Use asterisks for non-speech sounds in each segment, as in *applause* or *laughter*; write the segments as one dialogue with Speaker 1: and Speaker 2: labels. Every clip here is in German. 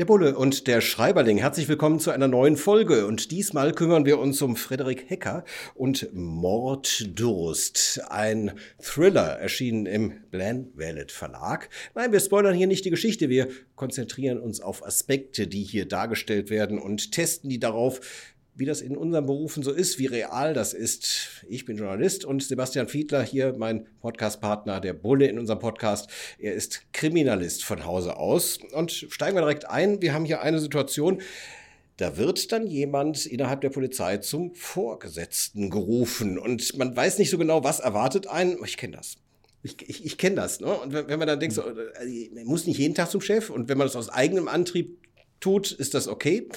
Speaker 1: Der Bulle und der Schreiberling, herzlich willkommen zu einer neuen Folge. Und diesmal kümmern wir uns um Frederik Hecker und Morddurst. Ein Thriller erschienen im Blan Wallet Verlag. Nein, wir spoilern hier nicht die Geschichte. Wir konzentrieren uns auf Aspekte, die hier dargestellt werden und testen die darauf, wie das in unseren Berufen so ist, wie real das ist. Ich bin Journalist und Sebastian Fiedler hier, mein Podcastpartner, der Bulle in unserem Podcast. Er ist Kriminalist von Hause aus. Und steigen wir direkt ein. Wir haben hier eine Situation, da wird dann jemand innerhalb der Polizei zum Vorgesetzten gerufen und man weiß nicht so genau, was erwartet einen. Ich kenne das. Ich, ich, ich kenne das. Ne? Und wenn, wenn man dann denkt, so, äh, muss nicht jeden Tag zum Chef und wenn man das aus eigenem Antrieb tut, ist das okay.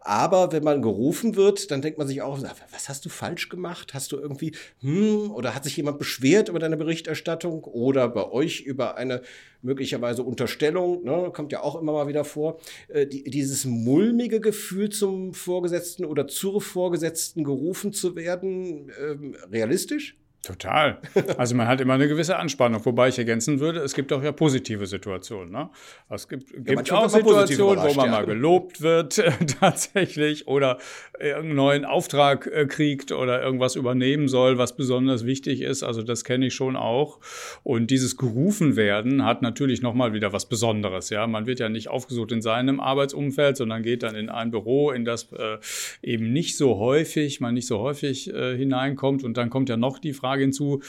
Speaker 1: Aber wenn man gerufen wird, dann denkt man sich auch, was hast du falsch gemacht? Hast du irgendwie, hm, oder hat sich jemand beschwert über deine Berichterstattung oder bei euch über eine möglicherweise Unterstellung, ne, kommt ja auch immer mal wieder vor, äh, die, dieses mulmige Gefühl zum Vorgesetzten oder zur Vorgesetzten gerufen zu werden, ähm, realistisch?
Speaker 2: Total. Also man hat immer eine gewisse Anspannung, wobei ich ergänzen würde, es gibt auch ja positive Situationen. Ne? Es gibt, ja, gibt auch Situationen, wo man ja. mal gelobt wird *laughs* tatsächlich oder irgendeinen neuen Auftrag äh, kriegt oder irgendwas übernehmen soll, was besonders wichtig ist. Also das kenne ich schon auch. Und dieses gerufen werden hat natürlich nochmal wieder was Besonderes. Ja, Man wird ja nicht aufgesucht in seinem Arbeitsumfeld, sondern geht dann in ein Büro, in das äh, eben nicht so häufig, man nicht so häufig äh, hineinkommt. Und dann kommt ja noch die Frage, Frage hinzu,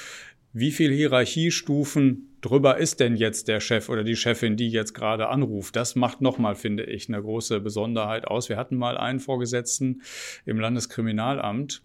Speaker 2: wie viel Hierarchiestufen drüber ist denn jetzt der Chef oder die Chefin, die jetzt gerade anruft? Das macht nochmal, finde ich, eine große Besonderheit aus. Wir hatten mal einen Vorgesetzten im Landeskriminalamt,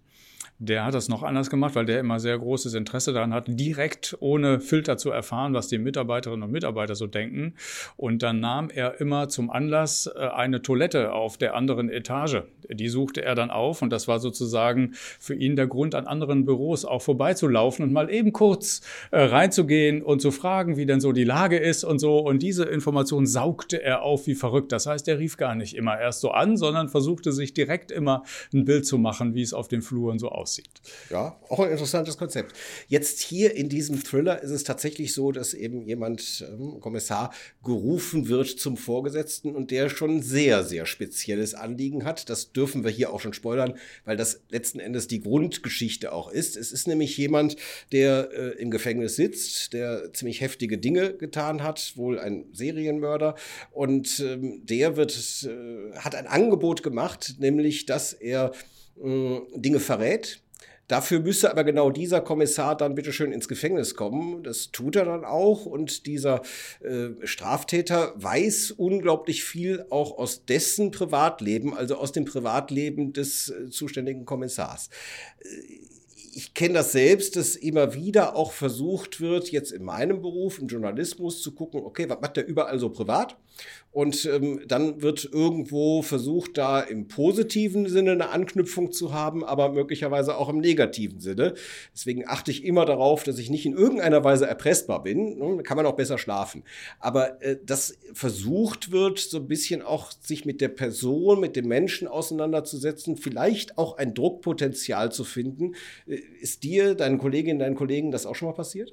Speaker 2: der hat das noch anders gemacht, weil der immer sehr großes Interesse daran hat, direkt ohne Filter zu erfahren, was die Mitarbeiterinnen und Mitarbeiter so denken. Und dann nahm er immer zum Anlass äh, eine Toilette auf der anderen Etage. Die suchte er dann auf und das war sozusagen für ihn der Grund, an anderen Büros auch vorbeizulaufen und mal eben kurz äh, reinzugehen und zu fragen, wie denn so die Lage ist und so. Und diese Information saugte er auf wie verrückt. Das heißt, er rief gar nicht immer erst so an, sondern versuchte sich direkt immer ein Bild zu machen, wie es auf den Fluren so aussieht aussieht.
Speaker 1: Ja, auch ein interessantes Konzept. Jetzt hier in diesem Thriller ist es tatsächlich so, dass eben jemand, ähm, Kommissar, gerufen wird zum Vorgesetzten und der schon sehr, sehr spezielles Anliegen hat. Das dürfen wir hier auch schon spoilern, weil das letzten Endes die Grundgeschichte auch ist. Es ist nämlich jemand, der äh, im Gefängnis sitzt, der ziemlich heftige Dinge getan hat, wohl ein Serienmörder. Und ähm, der wird, äh, hat ein Angebot gemacht, nämlich, dass er Dinge verrät. Dafür müsste aber genau dieser Kommissar dann bitteschön ins Gefängnis kommen. Das tut er dann auch. Und dieser äh, Straftäter weiß unglaublich viel auch aus dessen Privatleben, also aus dem Privatleben des äh, zuständigen Kommissars. Äh, ich kenne das selbst, dass immer wieder auch versucht wird, jetzt in meinem Beruf, im Journalismus, zu gucken, okay, was macht der überall so privat? Und ähm, dann wird irgendwo versucht, da im positiven Sinne eine Anknüpfung zu haben, aber möglicherweise auch im negativen Sinne. Deswegen achte ich immer darauf, dass ich nicht in irgendeiner Weise erpressbar bin. Ne? Da kann man auch besser schlafen. Aber äh, dass versucht wird, so ein bisschen auch sich mit der Person, mit dem Menschen auseinanderzusetzen, vielleicht auch ein Druckpotenzial zu finden. Äh, ist dir, deinen Kolleginnen, deinen Kollegen das auch schon mal passiert?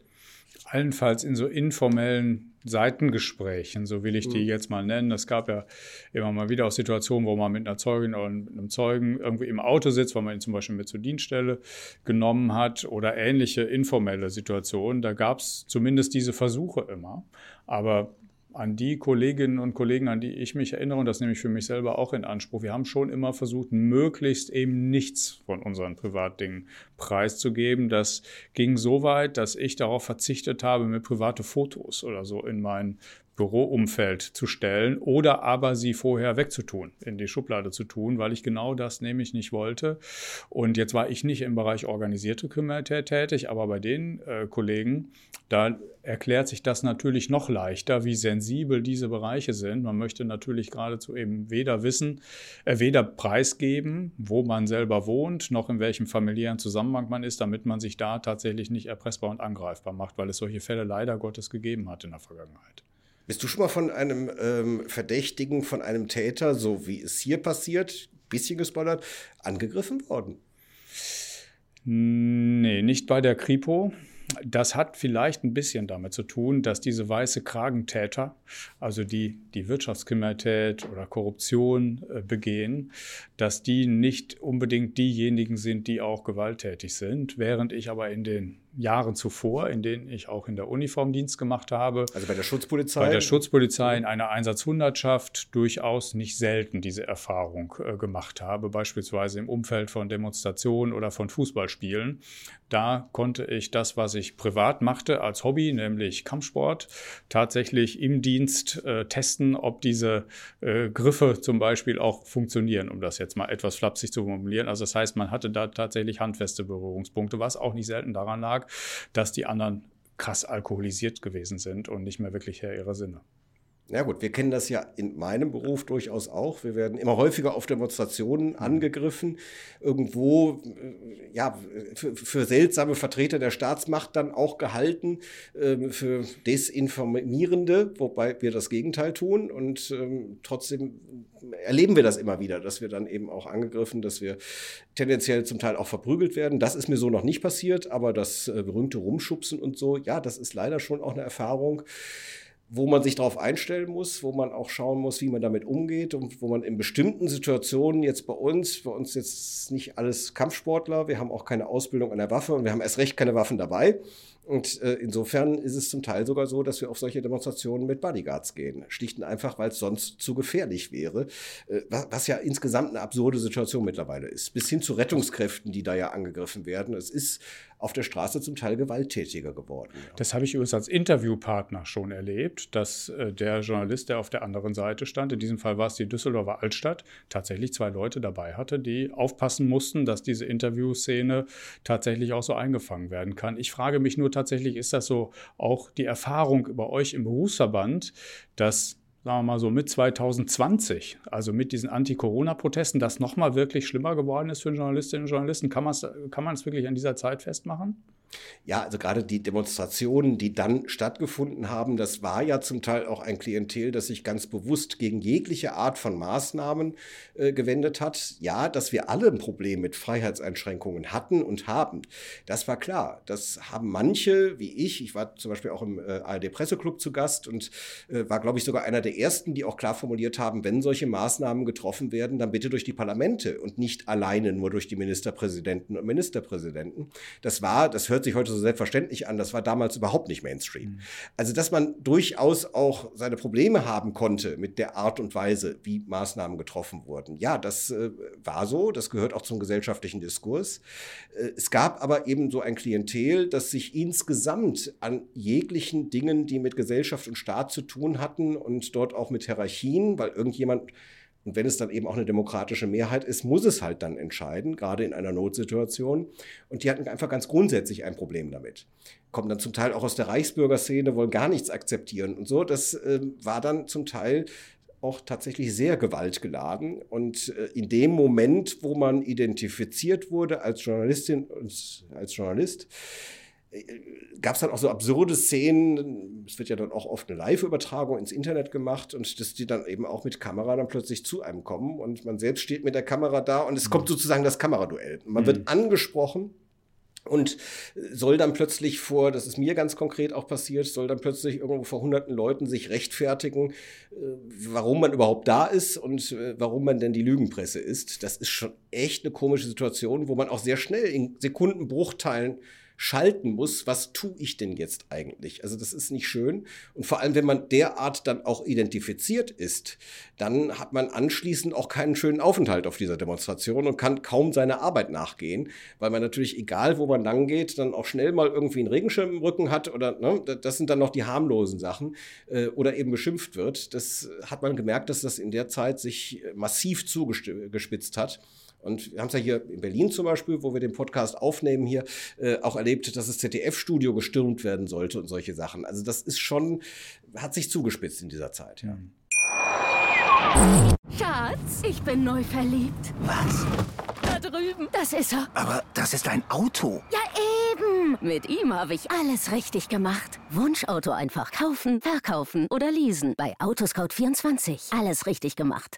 Speaker 2: Allenfalls in so informellen Seitengesprächen, so will ich die mhm. jetzt mal nennen. Es gab ja immer mal wieder auch Situationen, wo man mit einer Zeugin oder mit einem Zeugen irgendwie im Auto sitzt, weil man ihn zum Beispiel mit zur Dienststelle genommen hat oder ähnliche informelle Situationen. Da gab es zumindest diese Versuche immer. Aber an die Kolleginnen und Kollegen, an die ich mich erinnere, und das nehme ich für mich selber auch in Anspruch, wir haben schon immer versucht, möglichst eben nichts von unseren Privatdingen preiszugeben. Das ging so weit, dass ich darauf verzichtet habe, mir private Fotos oder so in mein Büroumfeld zu stellen oder aber sie vorher wegzutun, in die Schublade zu tun, weil ich genau das nämlich nicht wollte. Und jetzt war ich nicht im Bereich organisierte Kriminalität tätig, aber bei den äh, Kollegen, da erklärt sich das natürlich noch leichter, wie sensibel diese Bereiche sind. Man möchte natürlich geradezu eben weder wissen, äh, weder preisgeben, wo man selber wohnt, noch in welchem familiären Zusammenhang man ist, damit man sich da tatsächlich nicht erpressbar und angreifbar macht, weil es solche Fälle leider Gottes gegeben hat in der Vergangenheit.
Speaker 1: Bist du schon mal von einem ähm, Verdächtigen, von einem Täter, so wie es hier passiert, bisschen gespoilert, angegriffen worden?
Speaker 2: Nee, nicht bei der Kripo. Das hat vielleicht ein bisschen damit zu tun, dass diese weiße Kragentäter, also die die Wirtschaftskriminalität oder Korruption äh, begehen, dass die nicht unbedingt diejenigen sind, die auch gewalttätig sind, während ich aber in den Jahren zuvor, in denen ich auch in der Uniform Dienst gemacht habe.
Speaker 1: Also bei der Schutzpolizei?
Speaker 2: Bei der Schutzpolizei in einer Einsatzhundertschaft durchaus nicht selten diese Erfahrung äh, gemacht habe, beispielsweise im Umfeld von Demonstrationen oder von Fußballspielen. Da konnte ich das, was ich privat machte als Hobby, nämlich Kampfsport, tatsächlich im Dienst äh, testen, ob diese äh, Griffe zum Beispiel auch funktionieren, um das jetzt mal etwas flapsig zu formulieren. Also das heißt, man hatte da tatsächlich handfeste Berührungspunkte, was auch nicht selten daran lag, dass die anderen krass alkoholisiert gewesen sind und nicht mehr wirklich Herr ihrer Sinne.
Speaker 1: Ja gut, wir kennen das ja in meinem Beruf durchaus auch. Wir werden immer häufiger auf Demonstrationen mhm. angegriffen, irgendwo äh, ja für, für seltsame Vertreter der Staatsmacht dann auch gehalten, äh, für Desinformierende, wobei wir das Gegenteil tun und ähm, trotzdem erleben wir das immer wieder, dass wir dann eben auch angegriffen, dass wir tendenziell zum Teil auch verprügelt werden. Das ist mir so noch nicht passiert, aber das äh, berühmte Rumschubsen und so, ja, das ist leider schon auch eine Erfahrung wo man sich darauf einstellen muss, wo man auch schauen muss, wie man damit umgeht und wo man in bestimmten Situationen jetzt bei uns, bei uns jetzt nicht alles Kampfsportler, wir haben auch keine Ausbildung an der Waffe und wir haben erst recht keine Waffen dabei. Und äh, insofern ist es zum Teil sogar so, dass wir auf solche Demonstrationen mit Bodyguards gehen. Schlicht und einfach, weil es sonst zu gefährlich wäre. Äh, was, ja insgesamt eine absurde Situation mittlerweile ist. Bis hin zu Rettungskräften, die da ja angegriffen werden. Es ist auf der Straße zum Teil gewalttätiger geworden. Ja.
Speaker 2: Das habe ich übrigens als Interviewpartner schon erlebt, dass äh, der Journalist, der auf der anderen Seite stand, in diesem Fall war es die Düsseldorfer Altstadt, tatsächlich zwei Leute dabei hatte, die aufpassen mussten, dass diese Interviewszene tatsächlich auch so eingefangen werden kann. Ich frage mich nur tatsächlich, ist das so auch die Erfahrung über euch im Berufsverband, dass sagen wir mal so mit 2020, also mit diesen Anti-Corona-Protesten, das nochmal wirklich schlimmer geworden ist für Journalistinnen und Journalisten? Kann man es kann wirklich an dieser Zeit festmachen?
Speaker 1: Ja, also gerade die Demonstrationen, die dann stattgefunden haben, das war ja zum Teil auch ein Klientel, das sich ganz bewusst gegen jegliche Art von Maßnahmen äh, gewendet hat. Ja, dass wir alle ein Problem mit Freiheitseinschränkungen hatten und haben, das war klar. Das haben manche, wie ich, ich war zum Beispiel auch im äh, ARD-Presseclub zu Gast und äh, war, glaube ich, sogar einer der ersten, die auch klar formuliert haben, wenn solche Maßnahmen getroffen werden, dann bitte durch die Parlamente und nicht alleine nur durch die Ministerpräsidenten und Ministerpräsidenten. Das war, das hört hört sich heute so selbstverständlich an, das war damals überhaupt nicht Mainstream. Mhm. Also, dass man durchaus auch seine Probleme haben konnte mit der Art und Weise, wie Maßnahmen getroffen wurden. Ja, das äh, war so, das gehört auch zum gesellschaftlichen Diskurs. Äh, es gab aber eben so ein Klientel, das sich insgesamt an jeglichen Dingen, die mit Gesellschaft und Staat zu tun hatten und dort auch mit Hierarchien, weil irgendjemand und wenn es dann eben auch eine demokratische Mehrheit ist, muss es halt dann entscheiden, gerade in einer Notsituation. Und die hatten einfach ganz grundsätzlich ein Problem damit. Kommen dann zum Teil auch aus der Reichsbürgerszene, wollen gar nichts akzeptieren und so. Das äh, war dann zum Teil auch tatsächlich sehr gewaltgeladen. Und äh, in dem Moment, wo man identifiziert wurde als Journalistin und als Journalist, gab es dann auch so absurde Szenen. Es wird ja dann auch oft eine Live-Übertragung ins Internet gemacht und dass die dann eben auch mit Kamera dann plötzlich zu einem kommen und man selbst steht mit der Kamera da und es mhm. kommt sozusagen das Kameraduell. Man mhm. wird angesprochen und soll dann plötzlich vor, das ist mir ganz konkret auch passiert, soll dann plötzlich irgendwo vor hunderten Leuten sich rechtfertigen, äh, warum man überhaupt da ist und äh, warum man denn die Lügenpresse ist. Das ist schon echt eine komische Situation, wo man auch sehr schnell in Sekundenbruchteilen schalten muss, was tue ich denn jetzt eigentlich? Also das ist nicht schön. Und vor allem, wenn man derart dann auch identifiziert ist, dann hat man anschließend auch keinen schönen Aufenthalt auf dieser Demonstration und kann kaum seiner Arbeit nachgehen, weil man natürlich, egal wo man lang geht, dann auch schnell mal irgendwie einen Regenschirm im Rücken hat oder ne, das sind dann noch die harmlosen Sachen äh, oder eben beschimpft wird. Das hat man gemerkt, dass das in der Zeit sich massiv zugespitzt hat. Und wir haben es ja hier in Berlin zum Beispiel, wo wir den Podcast aufnehmen hier, äh, auch erlebt, dass das ZDF-Studio gestürmt werden sollte und solche Sachen. Also das ist schon, hat sich zugespitzt in dieser Zeit, ja.
Speaker 3: Schatz, ich bin neu verliebt.
Speaker 4: Was?
Speaker 3: Da drüben. Das ist er.
Speaker 4: Aber das ist ein Auto.
Speaker 3: Ja, eben. Mit ihm habe ich alles richtig gemacht. Wunschauto einfach kaufen, verkaufen oder leasen. Bei Autoscout24. Alles richtig gemacht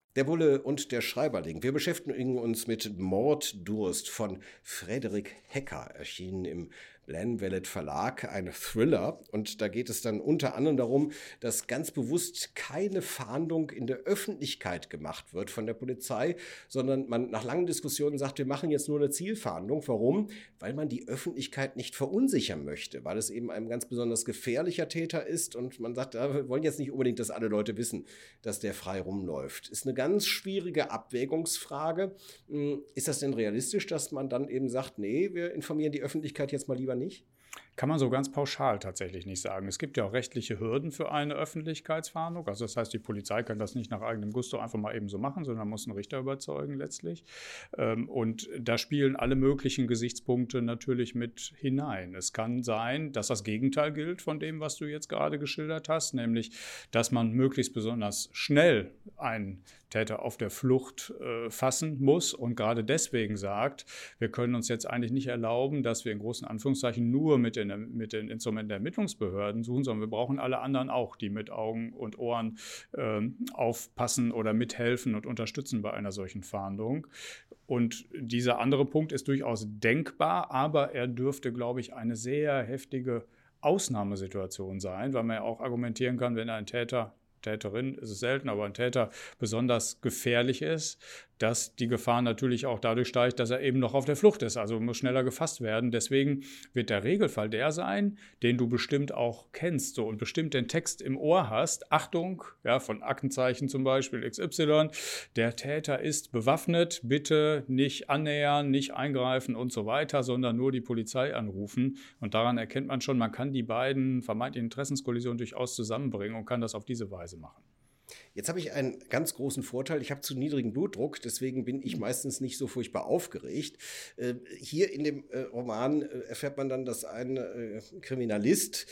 Speaker 1: Der Bulle und der Schreiberling. Wir beschäftigen uns mit Morddurst von Frederik Hecker, erschienen im Glenvelet Verlag, ein Thriller. Und da geht es dann unter anderem darum, dass ganz bewusst keine Fahndung in der Öffentlichkeit gemacht wird von der Polizei, sondern man nach langen Diskussionen sagt, wir machen jetzt nur eine Zielfahndung. Warum? Weil man die Öffentlichkeit nicht verunsichern möchte, weil es eben ein ganz besonders gefährlicher Täter ist und man sagt, wir wollen jetzt nicht unbedingt, dass alle Leute wissen, dass der frei rumläuft. Ist eine ganz schwierige Abwägungsfrage. Hm, ist das denn realistisch, dass man dann eben sagt, nee, wir informieren die Öffentlichkeit jetzt mal lieber nicht?
Speaker 2: Kann man so ganz pauschal tatsächlich nicht sagen. Es gibt ja auch rechtliche Hürden für eine Öffentlichkeitsfahndung. Also das heißt, die Polizei kann das nicht nach eigenem Gusto einfach mal eben so machen, sondern muss einen Richter überzeugen letztlich. Ähm, und da spielen alle möglichen Gesichtspunkte natürlich mit hinein. Es kann sein, dass das Gegenteil gilt von dem, was du jetzt gerade geschildert hast, nämlich, dass man möglichst besonders schnell einen Täter auf der Flucht äh, fassen muss und gerade deswegen sagt, wir können uns jetzt eigentlich nicht erlauben, dass wir in großen Anführungszeichen nur mit den, mit den Instrumenten der Ermittlungsbehörden suchen, sondern wir brauchen alle anderen auch, die mit Augen und Ohren äh, aufpassen oder mithelfen und unterstützen bei einer solchen Fahndung. Und dieser andere Punkt ist durchaus denkbar, aber er dürfte, glaube ich, eine sehr heftige Ausnahmesituation sein, weil man ja auch argumentieren kann, wenn ein Täter Täterin. Ist es selten, aber ein Täter besonders gefährlich ist, dass die Gefahr natürlich auch dadurch steigt, dass er eben noch auf der Flucht ist, also muss schneller gefasst werden. Deswegen wird der Regelfall der sein, den du bestimmt auch kennst so, und bestimmt den Text im Ohr hast. Achtung, ja, von Aktenzeichen zum Beispiel XY, der Täter ist bewaffnet, bitte nicht annähern, nicht eingreifen und so weiter, sondern nur die Polizei anrufen. Und daran erkennt man schon, man kann die beiden vermeintlichen Interessenskollisionen durchaus zusammenbringen und kann das auf diese Weise machen.
Speaker 1: Jetzt habe ich einen ganz großen Vorteil. Ich habe zu niedrigen Blutdruck, deswegen bin ich meistens nicht so furchtbar aufgeregt. Äh, hier in dem äh, Roman äh, erfährt man dann, dass ein Kriminalist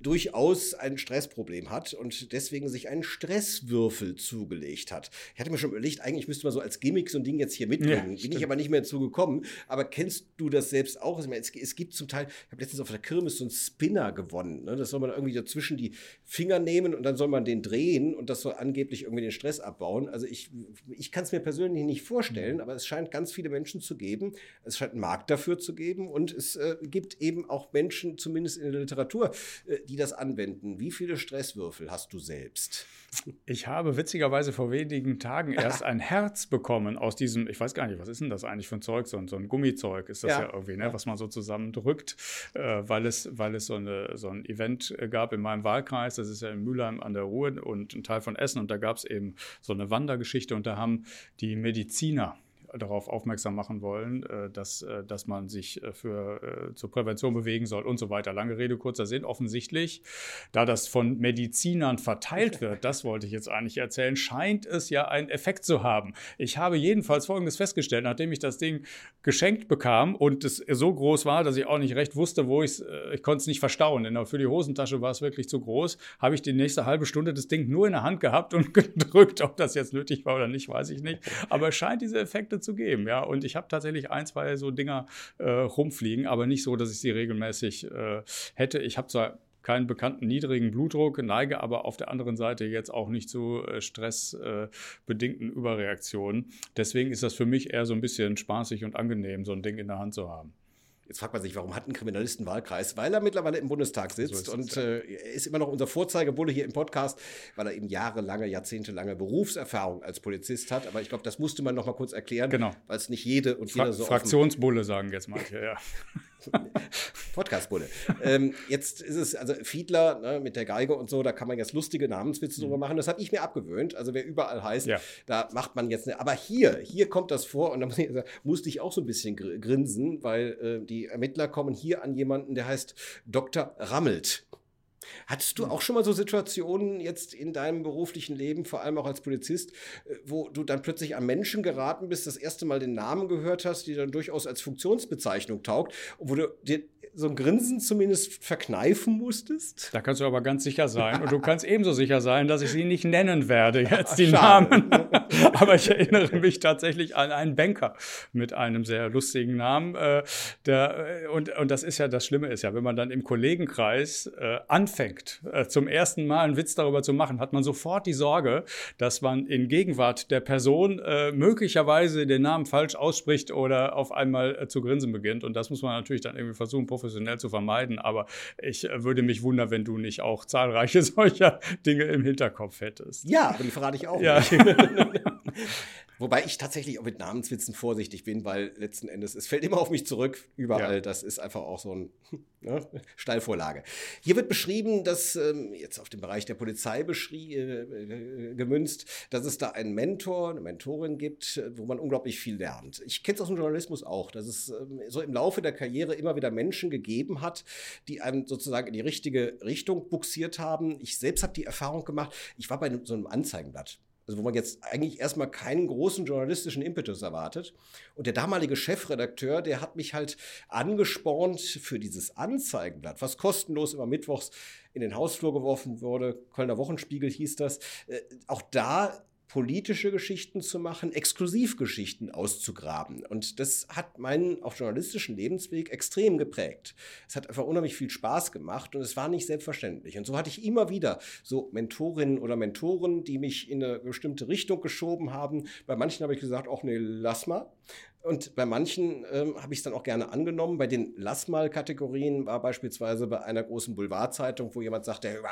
Speaker 1: durchaus ein Stressproblem hat und deswegen sich einen Stresswürfel zugelegt hat. Ich hatte mir schon überlegt, eigentlich müsste man so als Gimmick so ein Ding jetzt hier mitbringen. Ja, bin ich aber nicht mehr zugekommen. Aber kennst du das selbst auch? Es, gibt zum Teil, ich habe letztens auf der Kirmes so einen Spinner gewonnen. Ne? Das soll man irgendwie dazwischen die Finger nehmen und dann soll man den drehen und das soll an angeblich irgendwie den Stress abbauen. Also ich, ich kann es mir persönlich nicht vorstellen, aber es scheint ganz viele Menschen zu geben. Es scheint einen Markt dafür zu geben und es äh, gibt eben auch Menschen, zumindest in der Literatur, äh, die das anwenden. Wie viele Stresswürfel hast du selbst?
Speaker 2: Ich habe witzigerweise vor wenigen Tagen *laughs* erst ein Herz bekommen aus diesem, ich weiß gar nicht, was ist denn das eigentlich für ein Zeug? So, so ein Gummizeug ist das ja, ja irgendwie, ne, was man so zusammendrückt, äh, weil, es, weil es so, eine, so ein Event gab in meinem Wahlkreis, das ist ja in Mülheim an der Ruhr und ein Teil von Essen. Und da gab es eben so eine Wandergeschichte. Und da haben die Mediziner darauf aufmerksam machen wollen, äh, dass, äh, dass man sich äh, für, zur Prävention bewegen soll und so weiter. Lange Rede, kurzer Sinn. Offensichtlich, da das von Medizinern verteilt wird, das wollte ich jetzt eigentlich erzählen, scheint es ja einen Effekt zu haben. Ich habe jedenfalls Folgendes festgestellt, nachdem ich das Ding geschenkt bekam und es so groß war, dass ich auch nicht recht wusste, wo ich es, ich konnte es nicht verstauen, denn für die Hosentasche war es wirklich zu groß, habe ich die nächste halbe Stunde das Ding nur in der Hand gehabt und *laughs* gedrückt. Ob das jetzt nötig war oder nicht, weiß ich nicht. Aber es scheint diese Effekte zu geben, ja. Und ich habe tatsächlich ein, zwei so Dinger äh, rumfliegen, aber nicht so, dass ich sie regelmäßig äh, hätte. Ich habe zwar keinen bekannten niedrigen Blutdruck, neige aber auf der anderen Seite jetzt auch nicht zu äh, stressbedingten Überreaktionen. Deswegen ist das für mich eher so ein bisschen spaßig und angenehm, so ein Ding in der Hand zu haben.
Speaker 1: Jetzt fragt man sich, warum hat ein Kriminalistenwahlkreis? Weil er mittlerweile im Bundestag sitzt so und äh, ist immer noch unser Vorzeigebulle hier im Podcast, weil er eben jahrelange, jahrzehntelange Berufserfahrung als Polizist hat. Aber ich glaube, das musste man noch mal kurz erklären,
Speaker 2: genau.
Speaker 1: weil es nicht jede und Fra jeder so
Speaker 2: Fraktionsbulle sagen jetzt manche, ja. *laughs*
Speaker 1: Podcastbulle. ähm, jetzt ist es, also Fiedler ne, mit der Geige und so, da kann man jetzt lustige Namenswitze mhm. drüber machen. Das habe ich mir abgewöhnt. Also wer überall heißt, ja. da macht man jetzt eine. Aber hier, hier kommt das vor und da muss ich, musste ich auch so ein bisschen grinsen, weil äh, die Ermittler kommen hier an jemanden, der heißt Dr. Rammelt. Hattest du hm. auch schon mal so Situationen jetzt in deinem beruflichen Leben, vor allem auch als Polizist, äh, wo du dann plötzlich an Menschen geraten bist, das erste Mal den Namen gehört hast, die dann durchaus als Funktionsbezeichnung taugt, wo du dir so ein Grinsen zumindest verkneifen musstest?
Speaker 2: Da kannst du aber ganz sicher sein. Und du kannst *laughs* ebenso sicher sein, dass ich sie nicht nennen werde, *laughs* jetzt die Schade. Namen. *laughs* aber ich erinnere mich tatsächlich an einen Banker mit einem sehr lustigen Namen. Äh, der, und, und das ist ja, das Schlimme ist ja, wenn man dann im Kollegenkreis äh, anfängt, äh, zum ersten Mal einen Witz darüber zu machen, hat man sofort die Sorge, dass man in Gegenwart der Person äh, möglicherweise den Namen falsch ausspricht oder auf einmal äh, zu grinsen beginnt. Und das muss man natürlich dann irgendwie versuchen, professionell zu vermeiden. Aber ich äh, würde mich wundern, wenn du nicht auch zahlreiche *laughs* solcher Dinge im Hinterkopf hättest.
Speaker 1: Ja, aber die verrate ich auch ja. *laughs* *laughs* Wobei ich tatsächlich auch mit Namenswitzen vorsichtig bin, weil letzten Endes, es fällt immer auf mich zurück, überall. Ja. Das ist einfach auch so ein *laughs* ne, Steilvorlage. Hier wird beschrieben, dass, ähm, jetzt auf dem Bereich der Polizei äh, äh, gemünzt, dass es da einen Mentor, eine Mentorin gibt, wo man unglaublich viel lernt. Ich kenne es aus dem Journalismus auch, dass es ähm, so im Laufe der Karriere immer wieder Menschen gegeben hat, die einem sozusagen in die richtige Richtung buxiert haben. Ich selbst habe die Erfahrung gemacht, ich war bei so einem Anzeigenblatt also wo man jetzt eigentlich erstmal keinen großen journalistischen Impetus erwartet. Und der damalige Chefredakteur, der hat mich halt angespornt für dieses Anzeigenblatt, was kostenlos immer mittwochs in den Hausflur geworfen wurde. Kölner Wochenspiegel hieß das. Äh, auch da politische Geschichten zu machen, Exklusivgeschichten auszugraben. Und das hat meinen auch journalistischen Lebensweg extrem geprägt. Es hat einfach unheimlich viel Spaß gemacht und es war nicht selbstverständlich. Und so hatte ich immer wieder so Mentorinnen oder Mentoren, die mich in eine bestimmte Richtung geschoben haben. Bei manchen habe ich gesagt, auch nee, lass mal. Und bei manchen ähm, habe ich es dann auch gerne angenommen. Bei den Lass mal Kategorien war beispielsweise bei einer großen Boulevardzeitung, wo jemand sagte,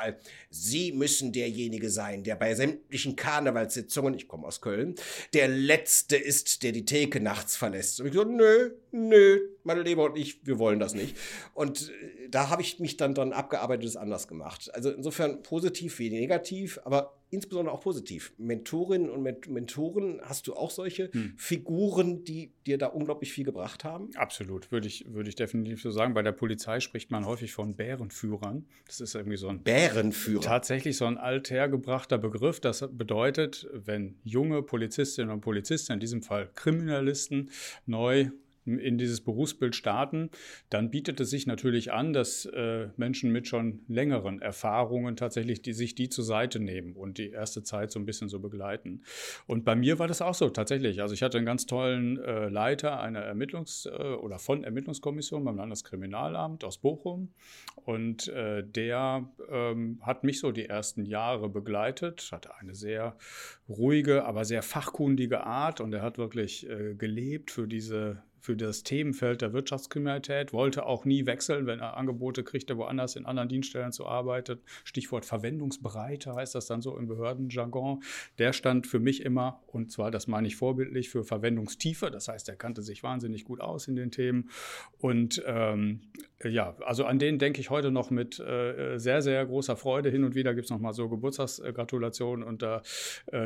Speaker 1: Sie müssen derjenige sein, der bei sämtlichen Karnevalssitzungen, ich komme aus Köln, der Letzte ist, der die Theke nachts verlässt. Und ich so, nö, nö, meine Leber und ich, wir wollen das nicht. Und äh, da habe ich mich dann dran abgearbeitet, es anders gemacht. Also insofern positiv wie negativ, aber insbesondere auch positiv. Mentorinnen und Mentoren, hast du auch solche hm. Figuren, die dir da unglaublich viel gebracht haben?
Speaker 2: Absolut, würde ich, würde ich definitiv so sagen. Bei der Polizei spricht man häufig von Bärenführern. Das ist irgendwie so ein
Speaker 1: Bärenführer.
Speaker 2: Tatsächlich so ein althergebrachter Begriff. Das bedeutet, wenn junge Polizistinnen und Polizisten, in diesem Fall Kriminalisten, neu in dieses Berufsbild starten, dann bietet es sich natürlich an, dass äh, Menschen mit schon längeren Erfahrungen tatsächlich die, sich die zur Seite nehmen und die erste Zeit so ein bisschen so begleiten. Und bei mir war das auch so tatsächlich. Also ich hatte einen ganz tollen äh, Leiter einer Ermittlungs- äh, oder von Ermittlungskommission beim Landeskriminalamt aus Bochum und äh, der ähm, hat mich so die ersten Jahre begleitet, hatte eine sehr ruhige, aber sehr fachkundige Art und er hat wirklich äh, gelebt für diese für das Themenfeld der Wirtschaftskriminalität, wollte auch nie wechseln, wenn er Angebote kriegte, woanders in anderen Dienststellen zu arbeiten. Stichwort Verwendungsbreite heißt das dann so im Behördenjargon. Der stand für mich immer, und zwar, das meine ich vorbildlich, für Verwendungstiefe. Das heißt, er kannte sich wahnsinnig gut aus in den Themen. Und ähm, ja, also an den denke ich heute noch mit äh, sehr, sehr großer Freude. Hin und wieder gibt es noch mal so Geburtstagsgratulationen und äh,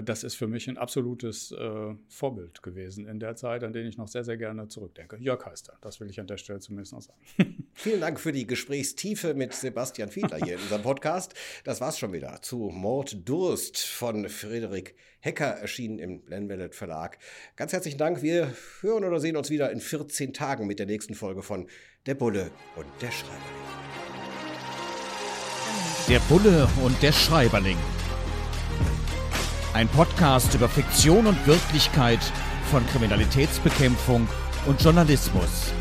Speaker 2: das ist für mich ein absolutes äh, Vorbild gewesen in der Zeit, an den ich noch sehr, sehr gerne zurück zurückdenke. Jörg heißt er. Das will ich an der Stelle zumindest noch sagen. *laughs*
Speaker 1: Vielen Dank für die Gesprächstiefe mit Sebastian Fiedler hier in unserem Podcast. Das war's schon wieder zu Mord Durst von Friedrich Hecker, erschienen im Blenwellet Verlag. Ganz herzlichen Dank. Wir hören oder sehen uns wieder in 14 Tagen mit der nächsten Folge von Der Bulle und der Schreiberling.
Speaker 5: Der Bulle und der Schreiberling. Ein Podcast über Fiktion und Wirklichkeit von Kriminalitätsbekämpfung und Journalismus.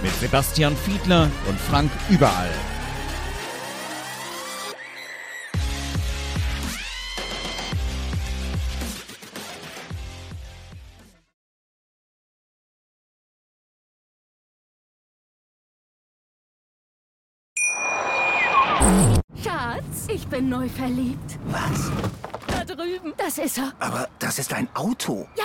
Speaker 5: Mit Sebastian Fiedler und Frank Überall.
Speaker 3: Schatz, ich bin neu verliebt.
Speaker 4: Was?
Speaker 3: Da drüben. Das ist er.
Speaker 4: Aber das ist ein Auto.
Speaker 3: Ja,